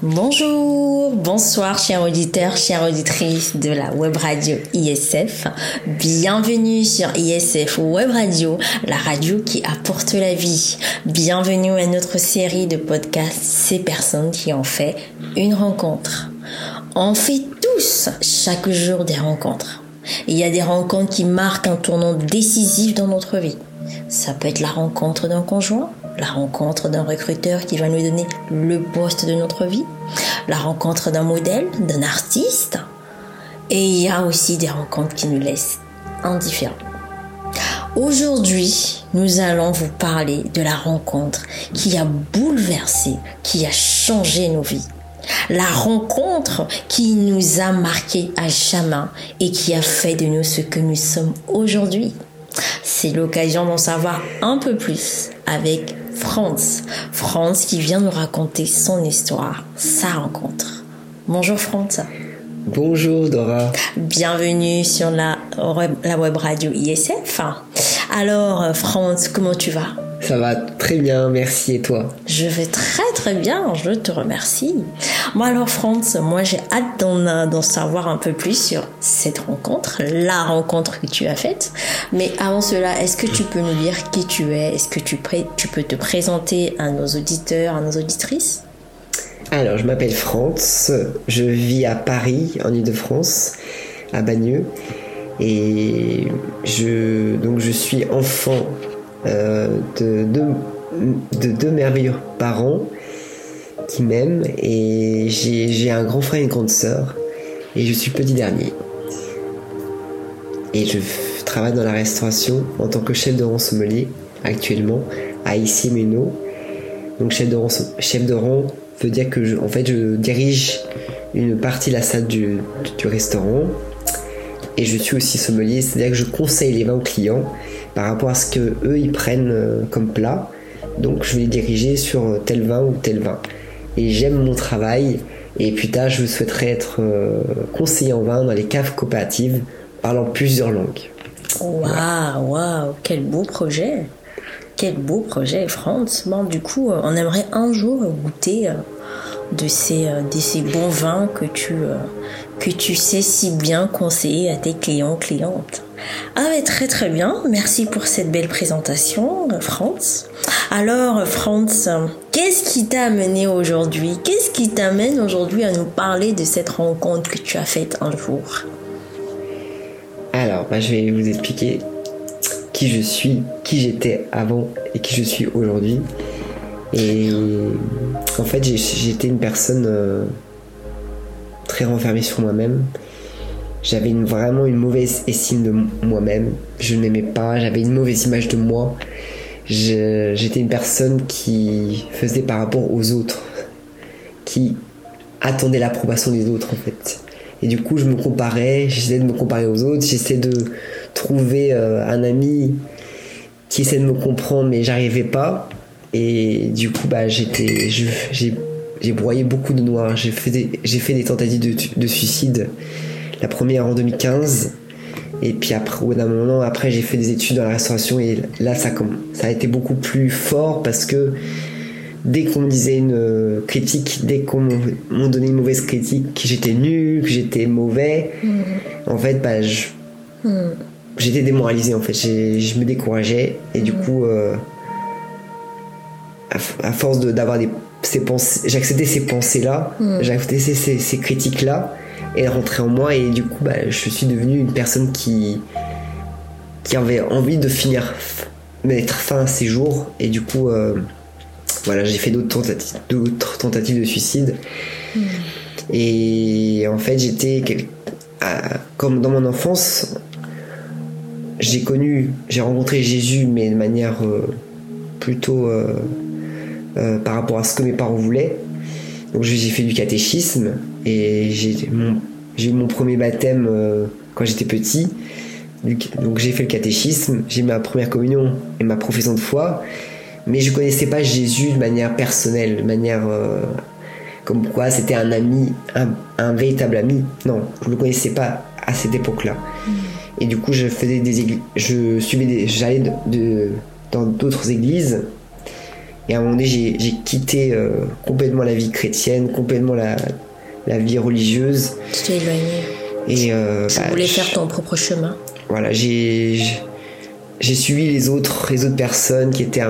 Bonjour, bonsoir chers auditeurs, chères auditrices de la web radio ISF. Bienvenue sur ISF Web Radio, la radio qui apporte la vie. Bienvenue à notre série de podcasts Ces personnes qui ont fait une rencontre. On fait tous chaque jour des rencontres. Il y a des rencontres qui marquent un tournant décisif dans notre vie. Ça peut être la rencontre d'un conjoint, la rencontre d'un recruteur qui va nous donner le poste de notre vie, la rencontre d'un modèle, d'un artiste. Et il y a aussi des rencontres qui nous laissent indifférents. Aujourd'hui, nous allons vous parler de la rencontre qui a bouleversé, qui a changé nos vies. La rencontre qui nous a marqué à jamais et qui a fait de nous ce que nous sommes aujourd'hui. C'est l'occasion d'en savoir un peu plus avec Franz. Franz qui vient nous raconter son histoire, sa rencontre. Bonjour Franz. Bonjour Dora. Bienvenue sur la, la web radio ISF. Alors Franz, comment tu vas? Ça va très bien, merci. Et toi Je vais très très bien, je te remercie. Bon alors Franz, moi j'ai hâte d'en savoir un peu plus sur cette rencontre, la rencontre que tu as faite. Mais avant cela, est-ce que tu peux nous dire qui tu es? Est-ce que tu, tu peux te présenter à nos auditeurs, à nos auditrices? Alors, je m'appelle Franz, je vis à Paris, en Ile-de-France, à Bagneux. Et je, donc je suis enfant euh, de, deux merveilleux parents qui m'aiment et j'ai un grand frère et une grande sœur et je suis petit dernier. Et je travaille dans la restauration en tant que chef de rang sommelier actuellement à issy Meno. Donc chef de rang, chef de rang veut dire que je, en fait je dirige une partie de la salle du, du restaurant et je suis aussi sommelier, c'est-à-dire que je conseille les vins aux clients par rapport à ce que eux ils prennent euh, comme plat. Donc je vais les diriger sur tel vin ou tel vin. Et j'aime mon travail. Et plus tard, je souhaiterais être euh, conseiller en vin dans les caves coopératives, parlant plusieurs langues. Waouh, waouh, quel beau projet! Quel beau projet, France. Bon, du coup, euh, on aimerait un jour goûter de ces, de ces bons vins que tu, que tu sais si bien conseiller à tes clients, clientes. Ah mais très très bien, merci pour cette belle présentation, Franz. Alors, Franz, qu'est-ce qui t'a amené aujourd'hui? Qu'est-ce qui t'amène aujourd'hui à nous parler de cette rencontre que tu as faite un jour? Alors, bah, je vais vous expliquer qui je suis, qui j'étais avant et qui je suis aujourd'hui. Et en fait, j'étais une personne euh, très renfermée sur moi-même j'avais vraiment une mauvaise estime de moi-même. Je ne m'aimais pas, j'avais une mauvaise image de moi. J'étais une personne qui faisait par rapport aux autres, qui attendait l'approbation des autres en fait. Et du coup, je me comparais, j'essayais de me comparer aux autres, j'essayais de trouver euh, un ami qui essaie de me comprendre, mais j'arrivais pas. Et du coup, bah, j'ai broyé beaucoup de noir. J'ai fait des, fait des tentatives de, de suicide la première en 2015. Et puis après, au bout d'un moment, après, j'ai fait des études dans la restauration et là, ça, ça a été beaucoup plus fort parce que dès qu'on me disait une euh, critique, dès qu'on m'ont donné une mauvaise critique, que j'étais nul, que j'étais mauvais, mm. en fait, bah, mm. j'étais démoralisé en fait. Je me décourageais et du mm. coup, euh, à, force d'avoir ces pensées, j'acceptais ces pensées-là, j'acceptais ces, ces critiques-là elle rentrait en moi et du coup bah, je suis devenu une personne qui qui avait envie de finir mettre fin à ses jours et du coup euh, voilà j'ai fait d'autres tentatives d'autres tentatives de suicide hmm. et en fait j'étais comme dans mon enfance j'ai connu j'ai rencontré Jésus mais de manière euh, plutôt euh, par rapport à ce que mes parents voulaient donc j'ai fait du catéchisme et j'ai eu mon premier baptême euh, quand j'étais petit. Donc j'ai fait le catéchisme, j'ai ma première communion et ma profession de foi, mais je connaissais pas Jésus de manière personnelle, de manière euh, comme quoi c'était un ami, un, véritable ami. Non, je le connaissais pas à cette époque-là. Mm. Et du coup, je faisais des je suivais j'allais de, dans d'autres églises Et à un moment donné, j'ai quitté euh, complètement la vie chrétienne, complètement la, la vie religieuse. Tu t'es éloigné. Et euh, Tu bah, voulais je- faire ton propre chemin. voilà, j'ai suivi les autres, les autres personnes qui étaient,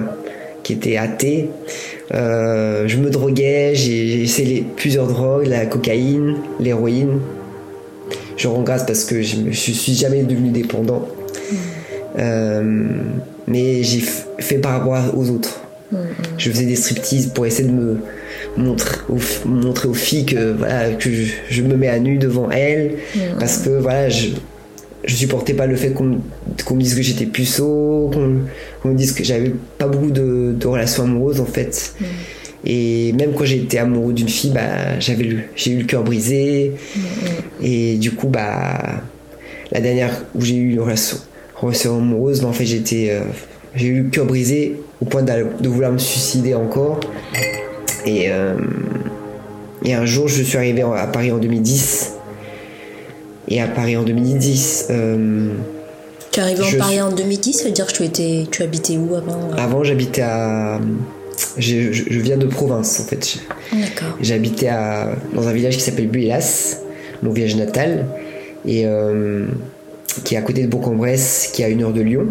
qui étaient athées. Euh, je me droguais, j'ai essayé plusieurs drogues, la cocaïne, l'héroïne. Je rends grâce parce que je, je suis jamais devenu dépendant. Euh, mais j'ai fait par rapport aux autres. Je faisais des striptease pour essayer de me montrer aux, montrer aux filles que voilà que je, je me mets à nu devant elles parce que voilà je je supportais pas le fait qu'on me- dise que j'étais puceau, qu'on me dise que j'avais pas beaucoup de, de relations amoureuses en fait. Et même quand j'étais amoureux d'une fille, bah, j'avais j'ai eu le cœur brisé. Et du coup, bah, la dernière où j'ai eu une relation, relation amoureuse, bah, en fait, j'étais, euh, j'ai eu le cœur brisé au point de vouloir me suicider encore. Et, euh, et un jour, je suis arrivé à Paris en 2010. Et à Paris en 2010, euh, Tu es arrivé en Paris suis- en 2010, ça veut dire que tu, étais, tu habitais où avant avant, j'habitais à. Je, je- je viens de province en fait. D'accord. J'habitais à, dans un village qui s'appelle Buélas, mon village natal, et euh, qui est à côté de Bourg-en-Bresse, qui est à une heure de Lyon.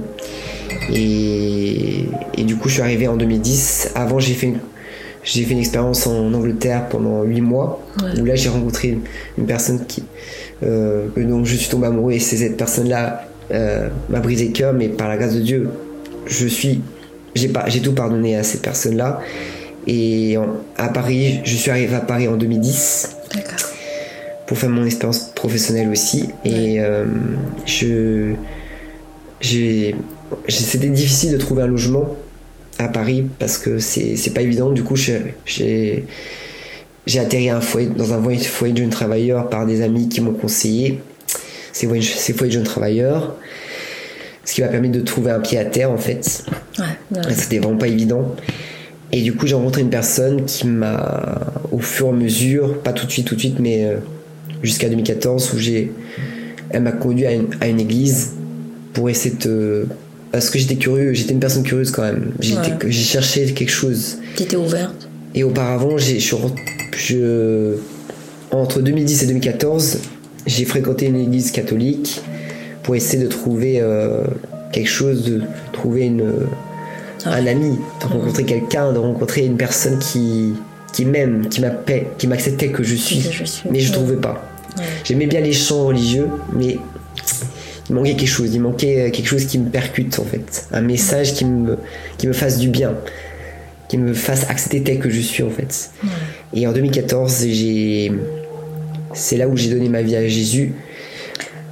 Et, et du coup, je suis arrivé en 2010. Avant, j'ai fait une, j'ai fait une expérience en Angleterre pendant 8 mois, Ouais. où là, j'ai rencontré une, une personne qui, euh, que donc je suis tombé amoureux, et c'est cette personne-là euh, m'a brisé le cœur, mais par la grâce de Dieu, je suis, j'ai pas, j'ai tout pardonné à cette personne-là. Et en- à Paris, je suis arrivé à Paris en 2010 D'accord. pour faire mon expérience professionnelle aussi. Et euh, je, j'ai- c'était difficile de trouver un logement à Paris parce que c'est, pas évident. Du coup, j'ai, j'ai atterri à un foyer, dans un foyer, de jeunes travailleurs par des amis qui m'ont conseillé ces foyers, ces foyers de jeunes travailleurs. Ce qui m'a permis de trouver un pied à terre en fait. Ouais, ouais. C'était vraiment pas évident. Et du coup, j'ai rencontré une personne qui m'a, au fur et à mesure, pas tout de suite, tout de suite, mais euh, jusqu'à 2014, où j'ai, elle m'a conduit à une, à une église pour essayer de, parce que j'étais curieux, j'étais une personne curieuse quand même. Ouais. j'ai cherché quelque chose. T'étais ouverte Et auparavant, j'ai, je, entre 2010 et 2014, j'ai fréquenté une église catholique pour essayer de trouver euh, quelque chose, de trouver une, un ami, de rencontrer quelqu'un, de rencontrer une personne qui, qui m'aime, qui m'appelle, qui m'acceptait que je suis. Que je suis. Mais je Ouais. trouvais pas. Ouais. J'aimais bien les chants religieux, mais il manquait quelque chose. Il manquait quelque chose qui me percute en fait. Un message qui me, qui me fasse du bien. Qui me fasse accepter tel que je suis en fait. Et en 2014, j'ai. C'est là où j'ai donné ma vie à Jésus.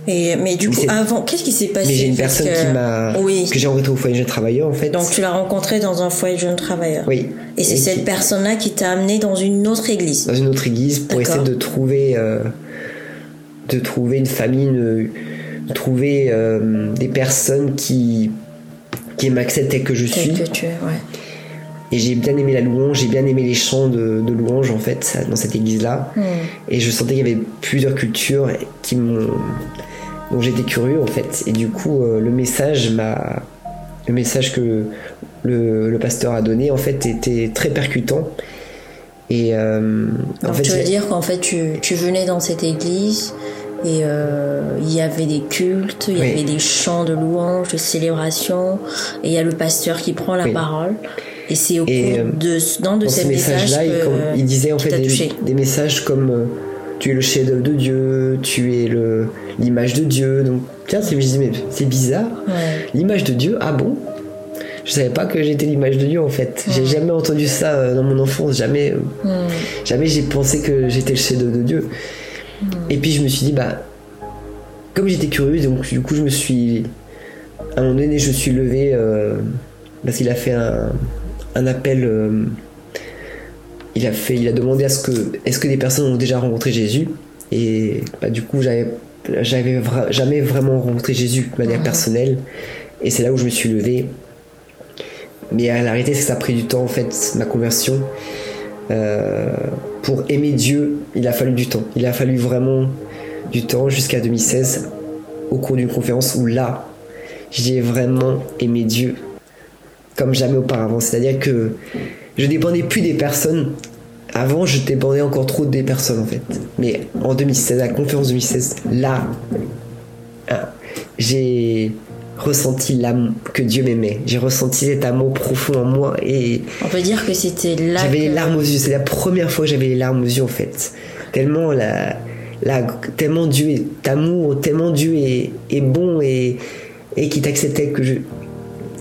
Et, mais du coup, avant, qu'est-ce qui s'est passé Mais j'ai une personne que- qui m'a. Oui. Que j'ai rencontré au foyer de jeunes travailleurs en fait. Donc tu l'as rencontré dans un foyer de jeunes travailleurs. Oui. Et c'est qui- cette personne-là qui t'a amené dans une autre église. dans une autre église pour essayer de trouver euh, de trouver une famille une- trouver euh, des personnes qui qui m'acceptent tel que je suis Tel que tu es, ouais. et j'ai bien aimé la louange j'ai bien aimé les chants de, de louange en fait dans cette église là Hmm. et je sentais qu'il y avait plusieurs cultures qui m'ont dont j'étais curieux en fait et du coup euh, le message m'a le message que le, le pasteur a donné en fait était très percutant et euh, en fait tu veux dire qu'en fait tu, tu venais dans cette église et euh, il y avait des cultes, il y Oui. avait des chants de louange, de célébration, et il y a le pasteur qui prend la Oui. parole. Et c'est au Et, cours euh, de, dans de ces ce messages message-là, il, il disait en fait des, messages comme euh, tu es le chef-d'œuvre de Dieu, tu es le l'image de Dieu. Donc tiens, c'est c'est bizarre. Ouais. L'image de Dieu, ah bon? Je savais pas que j'étais l'image de Dieu en fait. J'ai jamais entendu ça dans mon enfance. Jamais, jamais j'ai pensé que j'étais le chef-d'œuvre de Dieu. Et puis je me suis dit bah comme j'étais curieux, donc du coup je me suis à un moment donné je me suis levé euh, parce qu'il a fait un, un appel. euh, il a fait, il a demandé à ce que, est-ce que des personnes ont déjà rencontré Jésus? Et bah, du coup, j'avais, j'avais vra- jamais vraiment rencontré Jésus de manière personnelle. Et c'est là où je me suis levé. Mais à la réalité, c'est que ça a pris du temps en fait, ma conversion. Euh, pour aimer Dieu, il a fallu du temps. Il a fallu vraiment du temps jusqu'à 2016, au cours d'une conférence où là, j'ai vraiment aimé Dieu comme jamais auparavant. C'est-à-dire que je dépendais plus des personnes. Avant, je dépendais encore trop des personnes en fait. Mais en 2016, à la conférence 2016, là, ah, j'ai ressenti l'amour que Dieu m'aimait. J'ai ressenti cet amour profond en moi et On peut dire que c'était là. j'avais les larmes aux yeux. C'est la première fois que j'avais les larmes aux yeux en fait. Tellement la, la tellement Dieu est amour, tellement Dieu est, est bon et et qui t'acceptait que je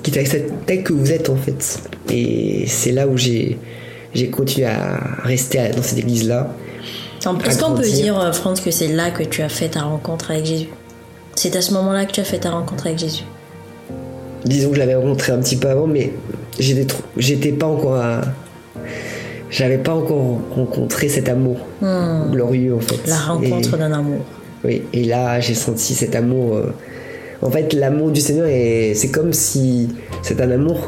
qui t'acceptait que vous êtes en fait. Et c'est là où j'ai j'ai continué à rester dans cette église là. Est-ce qu'on peut dire, euh, Franz, que c'est là que tu as fait ta rencontre avec Jésus C'est à ce moment-là que tu as fait ta rencontre avec Jésus. Disons que je l'avais rencontré un petit peu avant, mais j'étais pas encore à j'avais pas encore rencontré cet amour Hmm. glorieux en fait. La rencontre d'un amour. Oui, et là j'ai senti cet amour. euh, En fait, l'amour du Seigneur, est... c'est comme si c'est un amour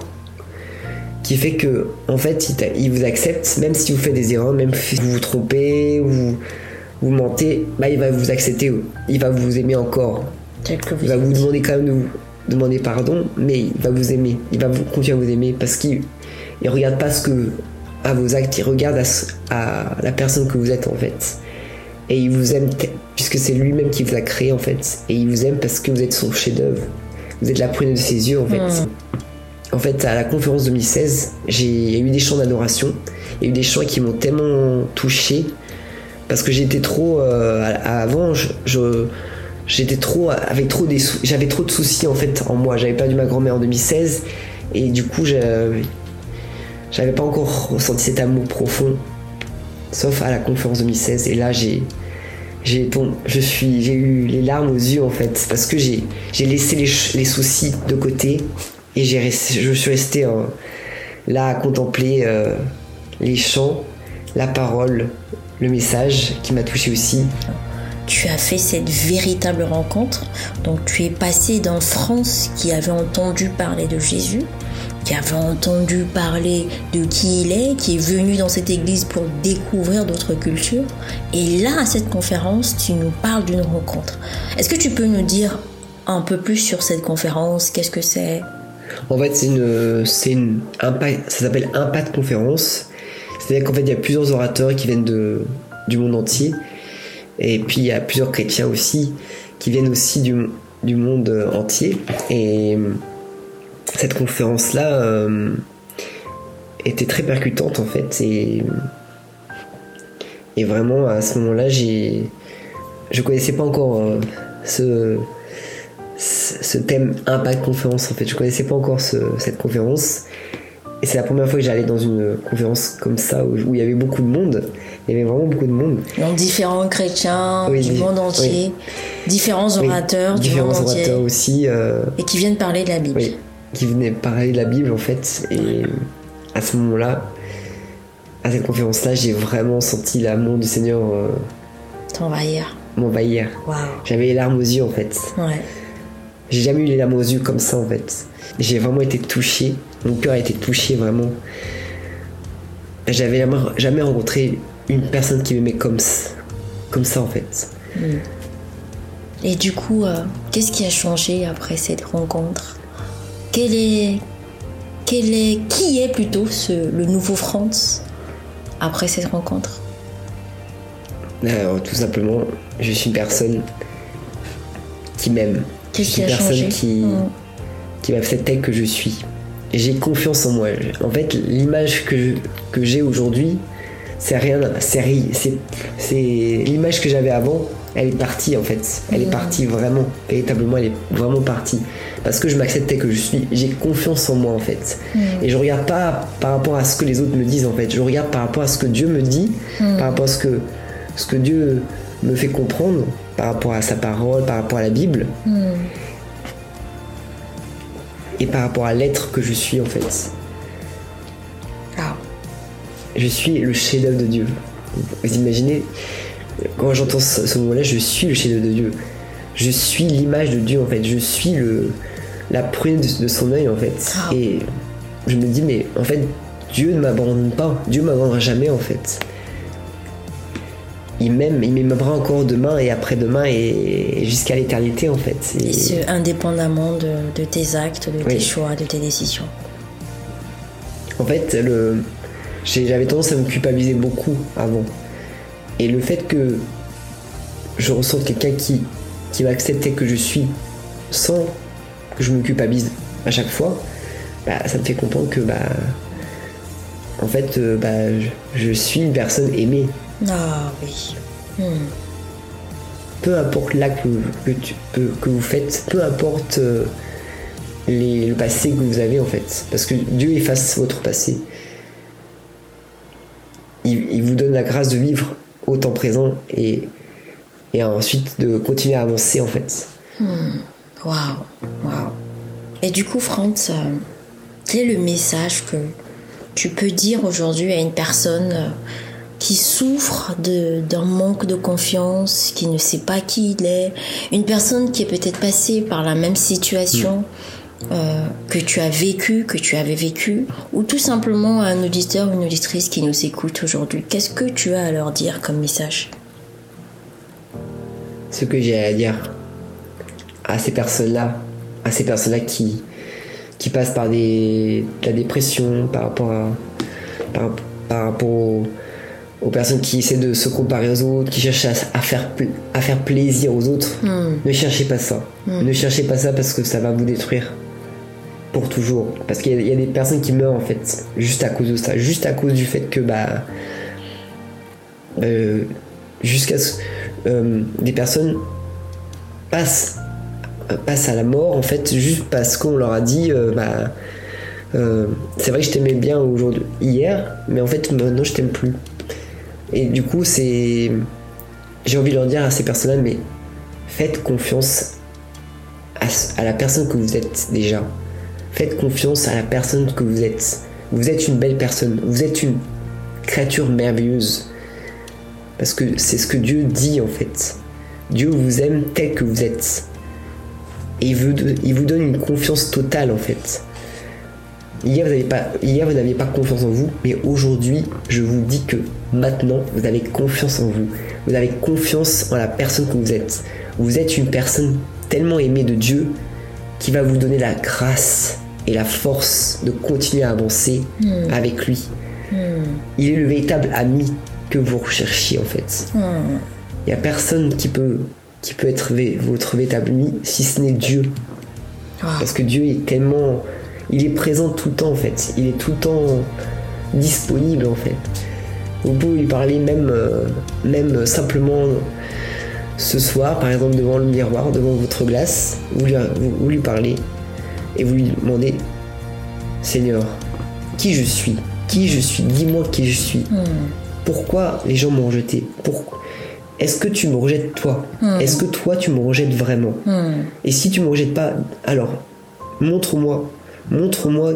qui fait que, en fait, il, il vous accepte, même si vous faites des erreurs, même si vous vous trompez, ou vous mentez, bah, il va vous accepter, il va vous aimer encore. Tel que vous Il va vous demander quand même de vous demander pardon, mais il va vous aimer, il va vous continuer à vous aimer parce qu'il il regarde pas ce que à vos actes, il regarde à, à la personne que vous êtes en fait. Et il vous aime puisque c'est lui-même qui vous a créé en fait. Et il vous aime parce que vous êtes son chef-d'œuvre. Vous êtes la prunelle de ses yeux en fait. En fait, à la conférence 2016, j'ai il y a eu des chants d'adoration. Il y a eu des chants qui m'ont tellement touché parce que j'étais trop avant j'avais trop de soucis en fait en moi. J'avais perdu ma grand-mère en 2016 et du coup j'avais pas encore ressenti cet amour profond sauf à la conférence 2016 et là j'ai eu les larmes aux yeux en fait. Parce que j'ai laissé les, soucis de côté. Et je suis resté euh, là à contempler euh, les chants la parole le message qui m'a touché aussi Tu as fait cette véritable rencontre. Donc tu es passé d'un France qui avait entendu parler de Jésus, qui avait entendu parler de qui il est, qui est venu dans cette église pour découvrir d'autres cultures. Et là, à cette conférence, tu nous parles d'une rencontre. Est-ce que tu peux nous dire un peu plus sur cette conférence? Qu'est-ce que c'est? En fait, c'est une, c'est une ça s'appelle Impact Conférence. C'est-à-dire qu'en fait, il y a plusieurs orateurs qui viennent du monde entier. Et puis, il y a plusieurs chrétiens aussi qui viennent aussi du, du monde entier. Et euh, cette conférence-là euh, était très percutante, en fait. Et, et vraiment, à ce moment-là, j'ai, je connaissais pas encore euh, ce, ce thème Impact Conférence en fait. Je connaissais pas encore ce- cette conférence. Et c'est la première fois que j'allais dans une conférence comme ça où, où il y avait beaucoup de monde. Il y avait vraiment beaucoup de monde. Donc différents chrétiens Oui, du monde entier, différents Oui, orateurs du différents monde entier, orateurs aussi. euh, et qui viennent parler de la Bible. oui, qui venaient parler de la Bible en fait. Et à ce moment-là, à cette conférence-là, j'ai vraiment senti l'amour du Seigneur euh, T'envahir. m'envahir. Waouh. J'avais les larmes aux yeux en fait. Ouais. J'ai jamais eu les larmes aux yeux comme ça en fait. J'ai vraiment été touché. Mon cœur a été touché vraiment. J'avais jamais, rencontré une personne qui m'aimait comme, ça- comme ça en fait. Et du coup, euh, qu'est-ce qui a changé après cette rencontre? Quel est, quel est, qui est plutôt ce, le nouveau Franz après cette rencontre? Alors, tout simplement, je suis une personne qui m'aime. Qu'est-ce qui a personne changé? qui, Mm. qui m'accepte telle que je suis. J'ai confiance en moi. En fait, l'image que, que j'ai aujourd'hui, c'est rien. C'est l'image que j'avais avant. Elle est partie en fait. Elle est partie vraiment. Véritablement, elle est vraiment partie. Parce que je m'accepte tel que je suis. J'ai confiance en moi en fait. Et je regarde pas par rapport à ce que les autres me disent en fait. Je regarde par rapport à ce que Dieu me dit, par rapport à ce que, ce que Dieu me fait comprendre, par rapport à sa parole, par rapport à la Bible et par rapport à l'être que je suis en fait. Ah. Je suis le chef-d'œuvre de Dieu. Vous imaginez, quand j'entends ce, mot-là, je suis le chef-d'œuvre de Dieu. Je suis l'image de Dieu en fait. Je suis le, la prunelle de, de son œil en fait. Ah. Et je me dis, mais en fait, Dieu ne m'abandonne pas. Dieu ne m'abandonnera jamais en fait. Il m'aime, il m'aimera encore demain et après-demain et jusqu'à l'éternité en fait. Et ce, indépendamment de, de tes actes, de tes choix, de tes décisions. En fait, le, j'avais tendance à me culpabiliser beaucoup avant. Et le fait que je ressente quelqu'un qui, qui va accepter que je suis sans que je me culpabilise à chaque fois, bah, ça me fait comprendre que bah, en fait, euh, bah, je, suis une personne aimée. Ah oui. Hmm. Peu importe l'acte que, que, vous faites, peu importe euh, le passé que vous avez en fait, parce que Dieu efface votre passé. Il, vous donne la grâce de vivre au temps présent et, et ensuite de continuer à avancer en fait. Hmm. Waouh, waouh. Et du coup, Franz, euh, quel est le message que tu peux dire aujourd'hui à une personne euh, qui souffre d'un manque de confiance, qui ne sait pas qui il est, une personne qui est peut-être passée par la même situation euh, que tu as vécu, que tu avais vécu, ou tout simplement un auditeur ou une auditrice qui nous écoute aujourd'hui. Qu'est-ce que tu as à leur dire comme message? Ce que j'ai à dire à ces personnes-là, à ces personnes-là qui, qui passent par des, de la dépression, par rapport à, par, rapport aux, personnes qui essaient de se comparer aux autres, qui cherchent à, faire, à faire plaisir aux autres. Hmm. Ne cherchez pas ça. Hmm. Ne cherchez pas ça parce que ça va vous détruire. Pour toujours. Parce qu'il y, a des personnes qui meurent en fait, juste à cause de ça. Juste à cause du fait que, bah. Euh, jusqu'à ce. Euh, des personnes passent passe à la mort en fait juste parce qu'on leur a dit euh, bah euh, c'est vrai que je t'aimais bien aujourd'hui hier mais en fait maintenant je t'aime plus et du coup c'est j'ai envie de leur dire à ces personnes là mais faites confiance à, la personne que vous êtes déjà. Faites confiance à la personne que vous êtes. Vous êtes une belle personne. Vous êtes une créature merveilleuse. Parce que c'est ce que Dieu dit en fait. Dieu vous aime tel que vous êtes. Et il vous, donne une confiance totale en fait. Hier vous n'aviez pas, pas confiance en vous, mais aujourd'hui, je vous dis que maintenant, vous avez confiance en vous. Vous avez confiance en la personne que vous êtes. Vous êtes une personne tellement aimée de Dieu qui va vous donner la grâce et la force de continuer à avancer hmm. avec lui. Hmm. Il est le véritable ami que vous recherchiez en fait. Hmm. Il n'y a personne qui peut qui peut être votre véritable ami si ce n'est Dieu. Ah. Parce que Dieu est tellement. Il est présent tout le temps en fait. Il est tout le temps disponible en fait. Vous pouvez lui parler même, euh, même simplement ce soir, par exemple devant le miroir, devant votre glace, vous lui, vous, lui parlez et vous lui demandez Seigneur, qui je suis? Qui je suis? Dis-moi qui je suis. Hmm. Pourquoi les gens m'ont rejeté? Pourquoi est-ce que tu me rejettes toi? Hmm. Est-ce que toi tu me rejettes vraiment? Hmm. Et si tu me rejettes pas, alors montre-moi, montre-moi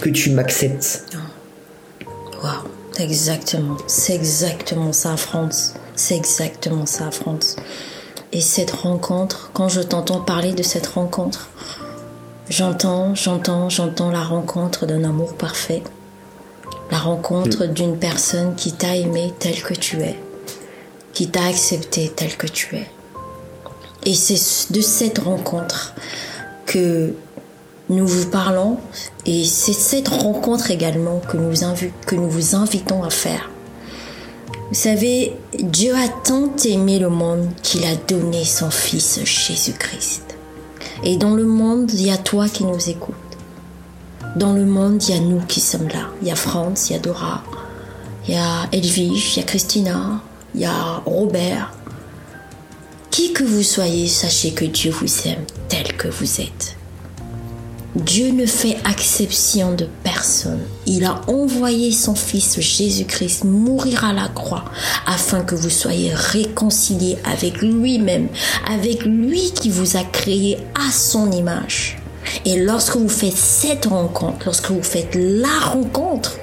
que tu m'acceptes. Waouh, exactement, c'est exactement ça, France. C'est exactement ça, France. Et cette rencontre, quand je t'entends parler de cette rencontre, j'entends, j'entends, j'entends la rencontre d'un amour parfait, la rencontre hmm. d'une personne qui t'a aimé tel que tu es qui t'a accepté tel que tu es. Et c'est de cette rencontre que nous vous parlons et c'est cette rencontre également que nous, vous invitons à faire. Vous savez, Dieu a tant aimé le monde qu'il a donné son Fils Jésus-Christ. Et dans le monde, il y a toi qui nous écoutes. Dans le monde, il y a nous qui sommes là. Il y a France, il y a Dora, il y a Elvige, il y a Christina, il y a Robert. Qui que vous soyez, sachez que Dieu vous aime tel que vous êtes. Dieu ne fait exception de personne. Il a envoyé son Fils Jésus-Christ mourir à la croix afin que vous soyez réconciliés avec lui-même, avec lui qui vous a créé à son image. Et lorsque vous faites cette rencontre, lorsque vous faites la rencontre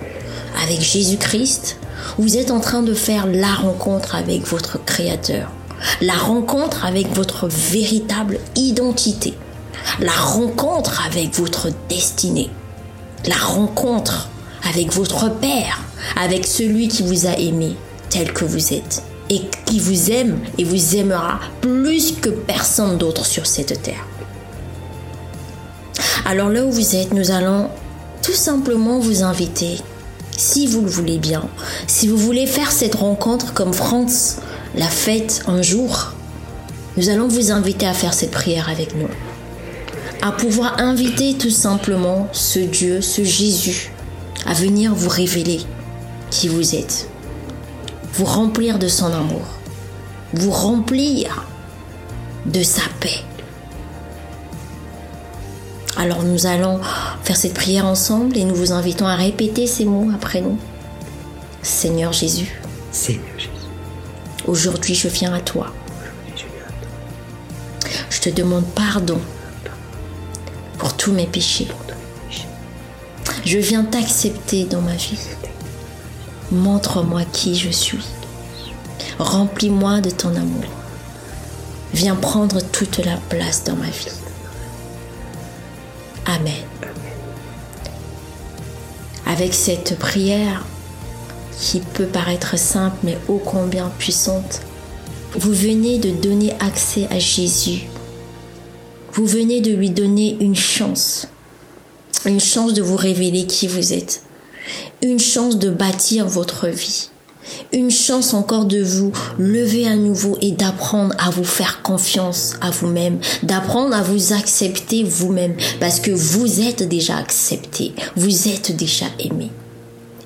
avec Jésus-Christ, vous êtes en train de faire la rencontre avec votre Créateur, la rencontre avec votre véritable identité, la rencontre avec votre destinée, la rencontre avec votre Père, avec celui qui vous a aimé tel que vous êtes et qui vous aime et vous aimera plus que personne d'autre sur cette terre. Alors là où vous êtes, nous allons tout simplement vous inviter si vous le voulez bien, si vous voulez faire cette rencontre comme France l'a faite un jour, nous allons vous inviter à faire cette prière avec nous. À pouvoir inviter tout simplement ce Dieu, ce Jésus, à venir vous révéler qui vous êtes, vous remplir de son amour, vous remplir de sa paix. Alors nous allons faire cette prière ensemble et nous vous invitons à répéter ces mots après nous. Seigneur Jésus, Seigneur Jésus, aujourd'hui je viens à toi. je te demande pardon mes péchés. Je viens t'accepter dans ma vie. Montre-moi qui je suis. Remplis-moi de ton amour. Viens prendre toute la place dans ma vie. Amen. Avec cette prière qui peut paraître simple mais ô combien puissante, vous venez de donner accès à Jésus. Vous venez de lui donner une chance. Une chance de vous révéler qui vous êtes. Une chance de bâtir votre vie. Une chance encore de vous lever à nouveau et d'apprendre à vous faire confiance à vous-même, d'apprendre à vous accepter vous-même, parce que vous êtes déjà accepté, vous êtes déjà aimé.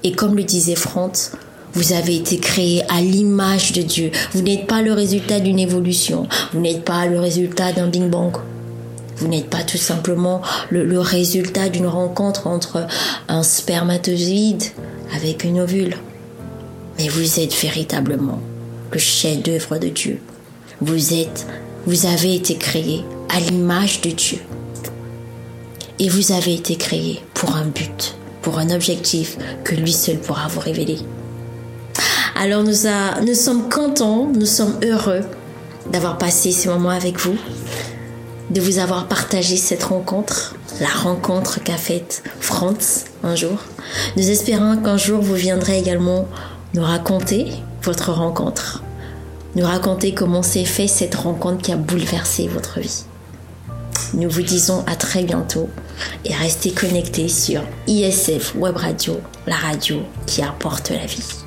Et comme le disait Franz, vous avez été créé à l'image de Dieu. Vous n'êtes pas le résultat d'une évolution, vous n'êtes pas le résultat d'un Bing Bang. Vous n'êtes pas tout simplement le, résultat d'une rencontre entre un spermatozoïde avec une ovule. Mais vous êtes véritablement le chef-d'œuvre de Dieu. Vous êtes, vous avez été créé à l'image de Dieu. Et vous avez été créé pour un but, pour un objectif que lui seul pourra vous révéler. Alors nous, nous sommes contents, nous sommes heureux d'avoir passé ce moment avec vous, de vous avoir partagé cette rencontre, la rencontre qu'a faite Franz un jour. Nous espérons qu'un jour vous viendrez également nous raconter votre rencontre, nous raconter comment s'est fait cette rencontre qui a bouleversé votre vie. Nous vous disons à très bientôt et restez connectés sur ISF Web Radio, la radio qui apporte la vie.